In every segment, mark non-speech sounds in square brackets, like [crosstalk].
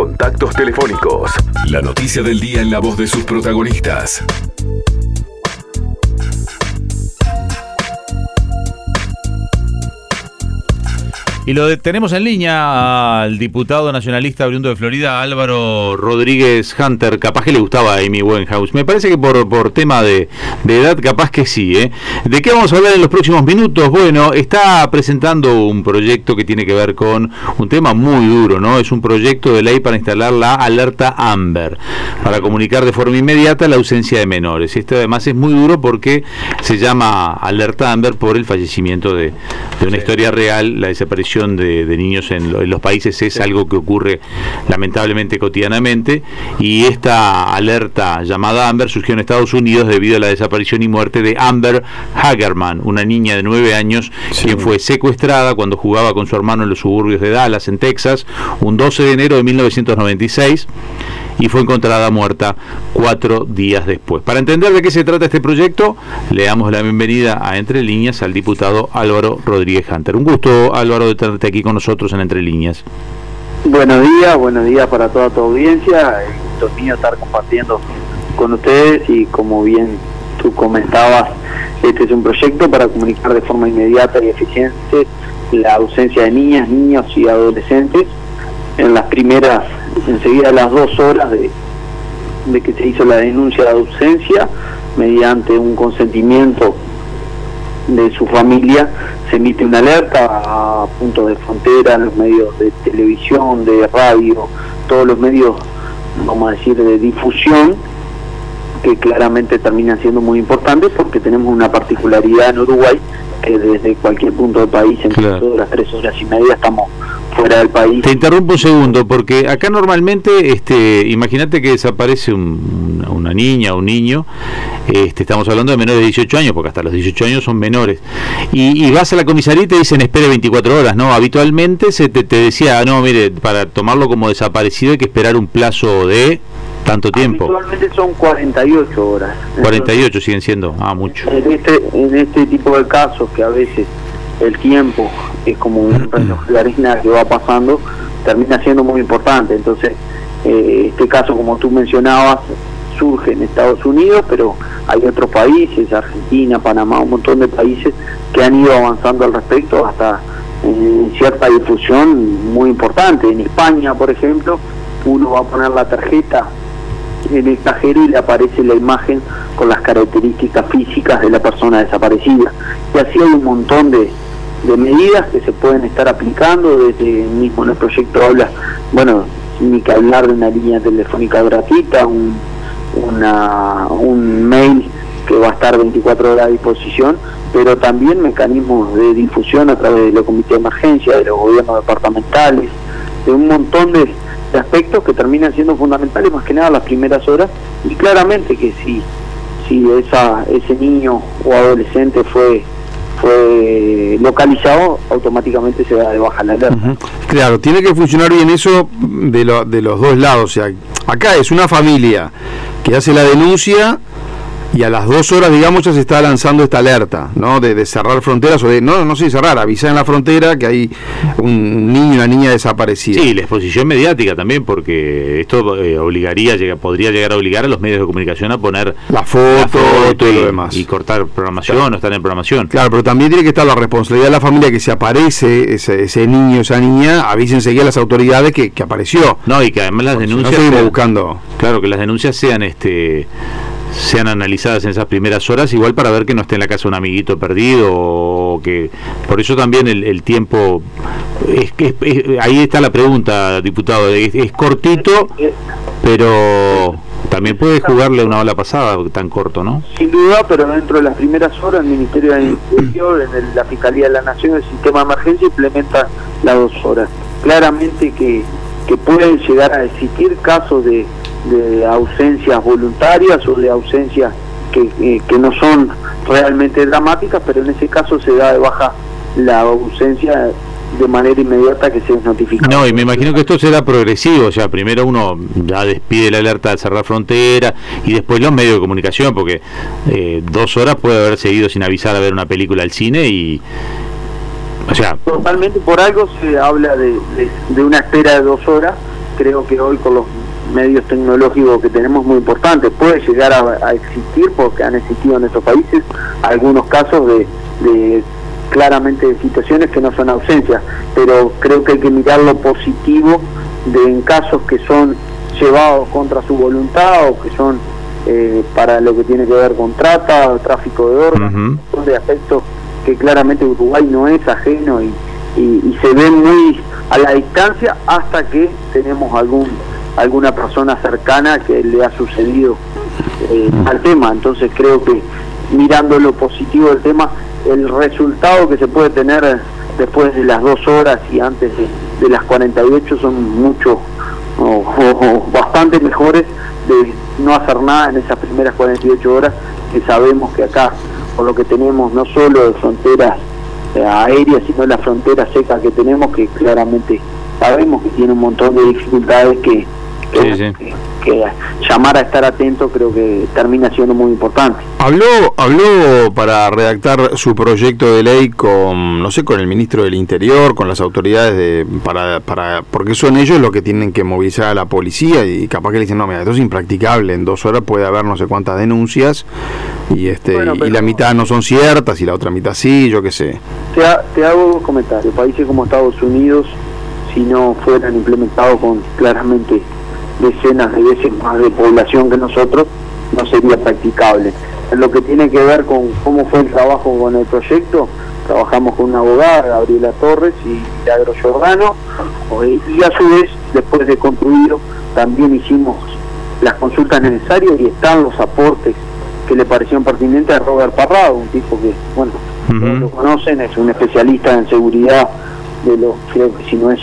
contactos telefónicos. La noticia del día en la voz de sus protagonistas. Y lo tenemos en línea al diputado nacionalista oriundo de Florida, Álvaro Rodríguez Hunter. Capaz que le gustaba a Amy Winehouse. Me parece que por, por tema de, edad, capaz que sí. ¿eh? ¿De qué vamos a hablar en los próximos minutos? Bueno, está presentando un proyecto que tiene que ver con un tema muy duro, ¿no? Es un proyecto de ley para instalar la alerta Amber, para comunicar de forma inmediata la ausencia de menores. Este además es muy duro porque se llama alerta Amber por el fallecimiento de, de una historia real, la desaparición de, niños en, los países es algo que ocurre lamentablemente cotidianamente y esta alerta llamada Amber surgió en Estados Unidos debido a la desaparición y muerte de Amber Hagerman, una niña de nueve años quien fue secuestrada cuando jugaba con su hermano en los suburbios de Dallas, en Texas, un 12 de enero de 1996 y fue encontrada muerta cuatro días después. Para entender de qué se trata este proyecto, le damos la bienvenida a Entre Líneas al diputado Álvaro Rodríguez Hunter. Un gusto, Álvaro, de tenerte aquí con nosotros en Entre Líneas. Buenos días, buenos días para toda tu audiencia. Un gusto mío estar compartiendo con ustedes y como bien tú comentabas, este es un proyecto para comunicar de forma inmediata y eficiente la ausencia de niñas, niños y adolescentes en las primeras enseguida las dos horas de, que se hizo la denuncia de ausencia, mediante un consentimiento de su familia, se emite una alerta a puntos de frontera, en los medios de televisión, de radio, todos los medios, vamos a decir, de difusión, que claramente terminan siendo muy importantes porque tenemos una particularidad en Uruguay que desde cualquier punto del país, en claro. las tres horas y media, estamos fuera del país. Te interrumpo un segundo, porque acá normalmente, este, imagínate que desaparece una niña o un niño, este, estamos hablando de menores de 18 años, porque hasta los 18 años son menores, y, vas a la comisaría y te dicen espere 24 horas, ¿no? Habitualmente se te, te decía, ah, no, mire, para tomarlo como desaparecido hay que esperar un plazo de tanto tiempo? Actualmente son 48 horas. 48 siguen siendo, ah, mucho. En este, en este tipo de casos que a veces el tiempo es como un reloj de arena que va pasando, termina siendo muy importante. Entonces, eh, este caso, como tú mencionabas, surge en Estados Unidos, pero hay otros países, Argentina, Panamá, un montón de países que han ido avanzando al respecto hasta en cierta difusión muy importante. En España, por ejemplo, uno va a poner la tarjeta en el cajero y le aparece la imagen con las características físicas de la persona desaparecida. Y así hay un montón de, de medidas que se pueden estar aplicando, desde mismo en el proyecto habla, bueno, ni que hablar de una línea telefónica gratuita, un, una, un mail que va a estar 24 horas a disposición, pero también mecanismos de difusión a través de los comités de emergencia, de los gobiernos departamentales, de un montón de de aspectos que terminan siendo fundamentales más que nada las primeras horas y claramente que si si esa ese niño o adolescente fue fue localizado automáticamente se da de baja la alerta. Claro, tiene que funcionar bien eso de, lo, de los dos lados. O sea, acá es una familia que hace la denuncia y a las dos horas, digamos, ya se está lanzando esta alerta, ¿no? De, cerrar fronteras o de, no, no sé cerrar, avisar en la frontera que hay un niño y una niña desaparecida. Sí, la exposición mediática también, porque esto eh, obligaría, llega, podría llegar a obligar a los medios de comunicación a poner la foto, y, lo demás. Y cortar programación o estar en programación. Claro, pero también tiene que estar la responsabilidad de la familia que si aparece ese, ese niño, esa niña, avisen enseguida a las autoridades que, que apareció. No, y que además las denuncias. No buscando. Claro, que las denuncias sean este sean analizadas en esas primeras horas, igual para ver que no esté en la casa un amiguito perdido o que por eso también el, tiempo es que ahí está la pregunta, diputado, es, cortito, pero también puede jugarle una ola pasada tan corto, ¿no? Sin duda, pero dentro de las primeras horas el Ministerio de Interior, en la Fiscalía de la Nación, el sistema de emergencia implementa las dos horas. Claramente que, que pueden llegar a existir casos de de ausencias voluntarias o de ausencias que, eh, que no son realmente dramáticas, pero en ese caso se da de baja la ausencia de manera inmediata que se notifica. No, y me imagino que esto será progresivo, o sea, primero uno ya despide la alerta de cerrar frontera y después los medios de comunicación, porque eh, dos horas puede haber seguido sin avisar a ver una película al cine y... O sea, Totalmente por algo se habla de, de una espera de dos horas creo que hoy con los medios tecnológicos que tenemos muy importantes. Puede llegar a, existir porque han existido en estos países algunos casos de, de claramente de situaciones que no son ausencias, pero creo que hay que mirar lo positivo de en casos que son llevados contra su voluntad o que son eh, para lo que tiene que ver con trata, tráfico de órganos, son de aspectos que claramente Uruguay no es ajeno y, y, se ven muy a la distancia hasta que tenemos algún alguna persona cercana que le ha sucedido eh, al tema. Entonces creo que mirando lo positivo del tema, el resultado que se puede tener después de las dos horas y antes de, las 48 son mucho o, bastante mejores de no hacer nada en esas primeras 48 horas que sabemos que acá por lo que tenemos no solo de fronteras eh, aéreas sino la frontera seca que tenemos que claramente sabemos que tiene un montón de dificultades que que, llamar a estar atento creo que termina siendo muy importante. Habló, habló para redactar su proyecto de ley con, no sé, con el ministro del Interior, con las autoridades de, para, para, porque son ellos los que tienen que movilizar a la policía y capaz que le dicen, no, mira, esto es impracticable, en dos horas puede haber no sé cuántas denuncias y este y la mitad no son ciertas y la otra mitad sí, yo qué sé. Te, te hago dos comentarios. Países como Estados Unidos, si no fueran implementados con claramente decenas de veces más de población que nosotros, no sería practicable. En lo que tiene que ver con cómo fue el trabajo con el proyecto, trabajamos con una abogada, Gabriela Torres y Milagro Giordano, y a su vez, después de concluido, también hicimos las consultas necesarias y están los aportes que le parecieron pertinentes a Robert Parrado, un tipo que, bueno, todos lo conocen, es un especialista en seguridad de los, creo que si no es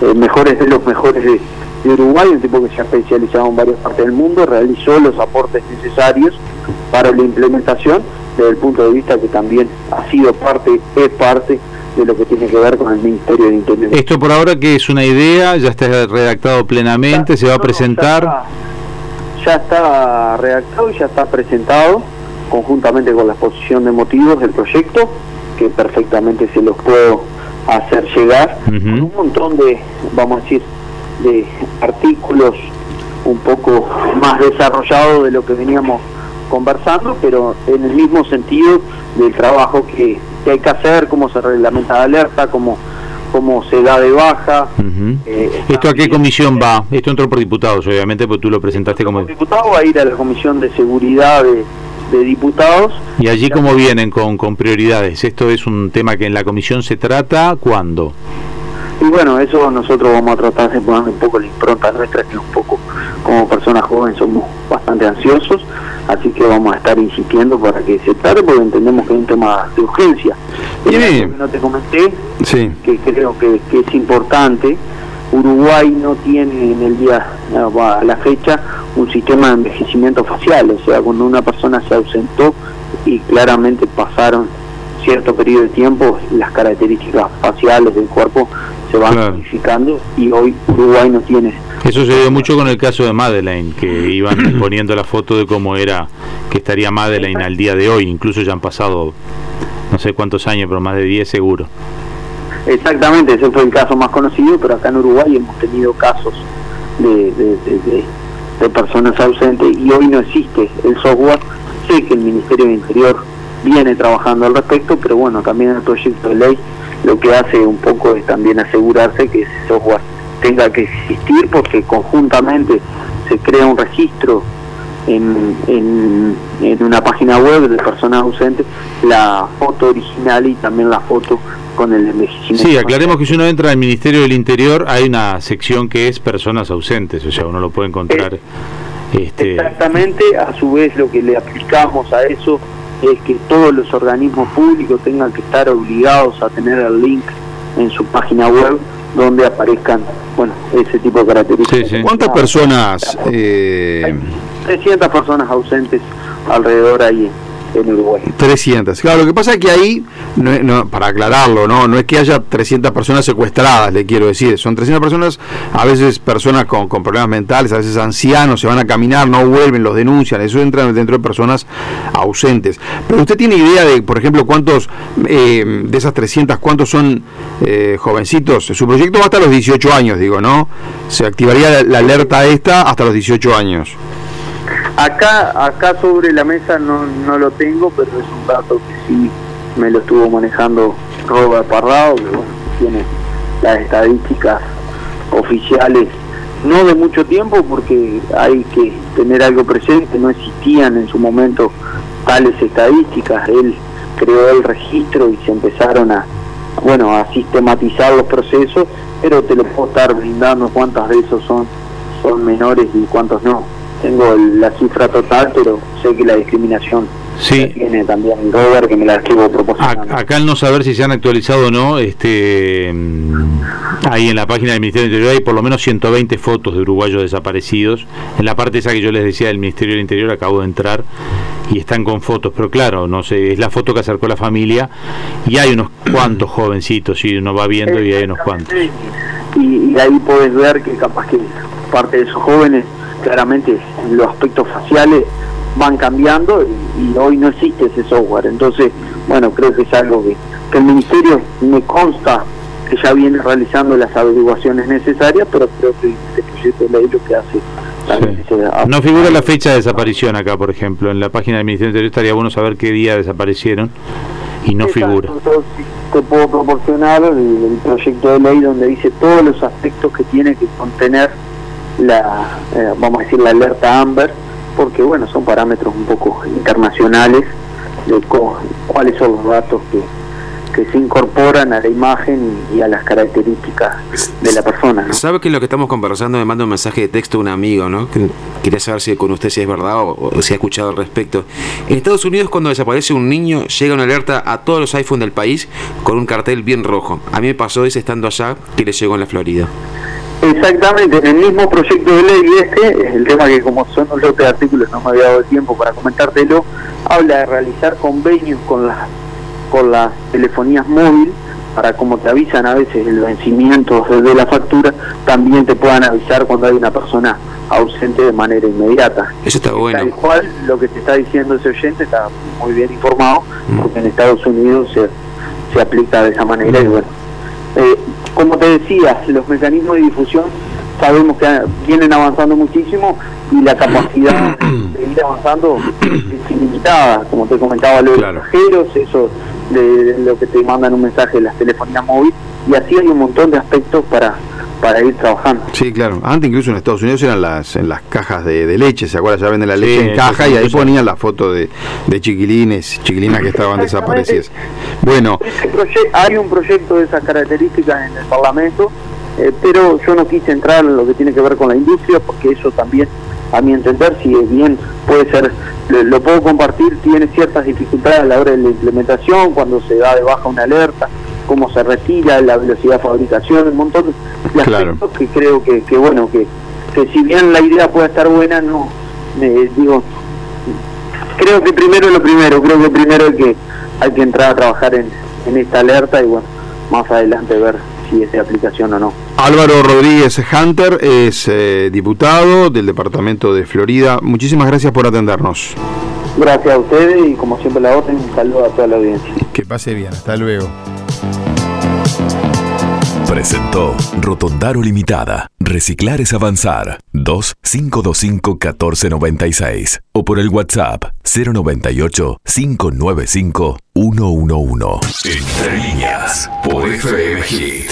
eh, mejores de los mejores de, de Uruguay, un tipo que se ha especializado en varias partes del mundo, realizó los aportes necesarios para la implementación desde el punto de vista que también ha sido parte, es parte de lo que tiene que ver con el Ministerio de Interior. Esto por ahora que es una idea, ya está redactado plenamente, se va a presentar. ya, está, redactado y ya está presentado conjuntamente con la exposición de motivos del proyecto, que perfectamente se los puedo hacer llegar, con un montón de, vamos a decir, de artículos un poco más desarrollados de lo que veníamos conversando, pero en el mismo sentido del trabajo que, hay que hacer, cómo se reglamenta la alerta, cómo, cómo se da de baja. Eh, ¿Esto a qué comisión va? Esto entró por diputados, obviamente, porque tú lo presentaste como... diputado va a ir a la Comisión de Seguridad de, de Diputados. ¿Y allí cómo vienen con, con prioridades? ¿Esto es un tema que en la comisión se trata? ¿Cuándo? Y bueno, eso nosotros vamos a tratar de poner un poco la impronta nuestra, que un poco como personas jóvenes somos bastante ansiosos, así que vamos a estar insistiendo para que se trate, porque entendemos que es un tema de urgencia. que no te comenté, que creo que, es importante, Uruguay no tiene en el día, a la fecha, un sistema de envejecimiento facial, o sea, cuando una persona se ausentó y claramente pasaron cierto periodo de tiempo, las características faciales del cuerpo se van modificando y hoy Uruguay no tiene. Eso se dio mucho con el caso de Madeleine, que iban [clears throat] poniendo la foto de cómo era que estaría Madeleine al día de hoy, incluso ya han pasado no sé cuántos años, pero más de 10 seguro. Exactamente, ese fue el caso más conocido, pero acá en Uruguay hemos tenido casos de, de personas ausentes y hoy no existe el software. Sé que el Ministerio del Interior viene trabajando al respecto, pero bueno, también el proyecto de ley lo que hace un poco es también asegurarse que ese software tenga que existir porque conjuntamente se crea un registro en, en, una página web de personas ausentes, la foto original y también la foto con el envejecimiento. Sí, aclaremos que si uno entra al Ministerio del Interior hay una sección que es personas ausentes, o sea, uno lo puede encontrar. este... Exactamente, a su vez lo que le aplicamos a eso es que todos los organismos públicos tengan que estar obligados a tener el link en su página web donde aparezcan bueno ese tipo de características. ¿Cuántas personas? Eh... 300 personas ausentes alrededor ahí en Uruguay. 300. Claro, lo que pasa es que ahí, para aclararlo, ¿no? no es que haya 300 personas secuestradas, le quiero decir. Son 300 personas, a veces personas con, problemas mentales, a veces ancianos, se van a caminar, no vuelven, los denuncian. Eso entra dentro de personas ausentes. Pero usted tiene idea de, por ejemplo, cuántos eh, de esas 300, cuántos son eh, jovencitos. Su proyecto va hasta los 18 años, digo, ¿no? Se activaría la alerta esta hasta los 18 años. Acá, acá sobre la mesa no, no lo tengo, pero es un dato que sí me lo estuvo manejando Robert Parrado, que tiene las estadísticas oficiales, no de mucho tiempo, porque hay que tener algo presente, no existían en su momento tales estadísticas, él creó el registro y se empezaron a, bueno, a sistematizar los procesos, pero te lo puedo estar brindando cuántas de esos son, son menores y cuántos no tengo la cifra total, pero sé que la discriminación sí. tiene también Robert, que me la estuvo proporcionando. Acá al no saber si se han actualizado o no, este, mm, ahí en la página del Ministerio del Interior hay por lo menos 120 fotos de uruguayos desaparecidos. En la parte esa que yo les decía del Ministerio del Interior acabo de entrar y están con fotos, pero claro, no sé, es la foto que acercó la familia y hay unos cuantos [clears throat] jovencitos, y uno va viendo y hay unos cuantos. Y, y ahí puedes ver que capaz que parte de esos jóvenes claramente los aspectos faciales van cambiando y, hoy no existe ese software. Entonces, bueno, creo que es algo que, el Ministerio me consta que ya viene realizando las averiguaciones necesarias, pero creo que este proyecto de ley lo que hace no figura la fecha de desaparición acá, por ejemplo. En la página del Ministerio Interior estaría bueno saber qué día desaparecieron y no figura. te puedo proporcionar el, proyecto de ley donde dice todos los aspectos que tiene que contener la, eh, vamos a decir, la alerta AMBER, porque bueno, son parámetros un poco internacionales de cuáles son los datos que, que se incorporan a la imagen y, a las características de la persona. ¿Sabe que lo que estamos conversando me manda un mensaje de texto un amigo, ¿no? Que quería saber si con usted si es verdad o, si ha escuchado al respecto. En Estados Unidos cuando desaparece un niño llega una alerta a todos los iPhones del país con un cartel bien rojo. A mí me pasó ese estando allá que le llegó en la Florida. Exactamente, en el mismo proyecto de ley este, el tema que como son los lote de artículos no me había dado el tiempo para comentártelo, habla de realizar convenios con las con las telefonías móviles para como te avisan a veces el vencimiento de la factura, también te puedan avisar cuando hay una persona ausente de manera inmediata. Eso está bueno. Tal cual lo que te está diciendo ese oyente está muy bien informado, mm. porque en Estados Unidos se, se aplica de esa manera y bueno. Eh, como te decía, los mecanismos de difusión sabemos que vienen avanzando muchísimo y la capacidad de ir avanzando es ilimitada, como te comentaba, los claro. eso de, lo que te mandan un mensaje de las telefonías móviles, y así hay un montón de aspectos para para ir trabajando. Sí, claro. Antes incluso en Estados Unidos eran las en las cajas de, leche, ¿se acuerdan? Ya venden la leche en caja y ahí ponían la foto de, de chiquilines, chiquilinas que estaban desaparecidas. Bueno. Hay un proyecto de esas características en el Parlamento, eh, pero yo no quise entrar en lo que tiene que ver con la industria, porque eso también, a mi entender, si es bien, puede ser, lo, puedo compartir, tiene ciertas dificultades a la hora de la implementación, cuando se da de baja una alerta, cómo se retira, la velocidad de fabricación, un montón de aspectos que creo que, que bueno, que, que si bien la idea puede estar buena, no, digo, creo que primero lo primero, creo que primero hay que, hay que entrar a trabajar en, en esta alerta y bueno, más adelante ver si es de aplicación o no. Álvaro Rodríguez Hunter es eh, diputado del departamento de Florida. Muchísimas gracias por atendernos. Gracias a ustedes y como siempre la orden, un saludo a toda la audiencia. Que pase bien, hasta luego. Presentó Rotondaro Limitada. Reciclar es avanzar. 2-525-1496. O por el WhatsApp 098-595-111. Entre líneas. Por FM Hit.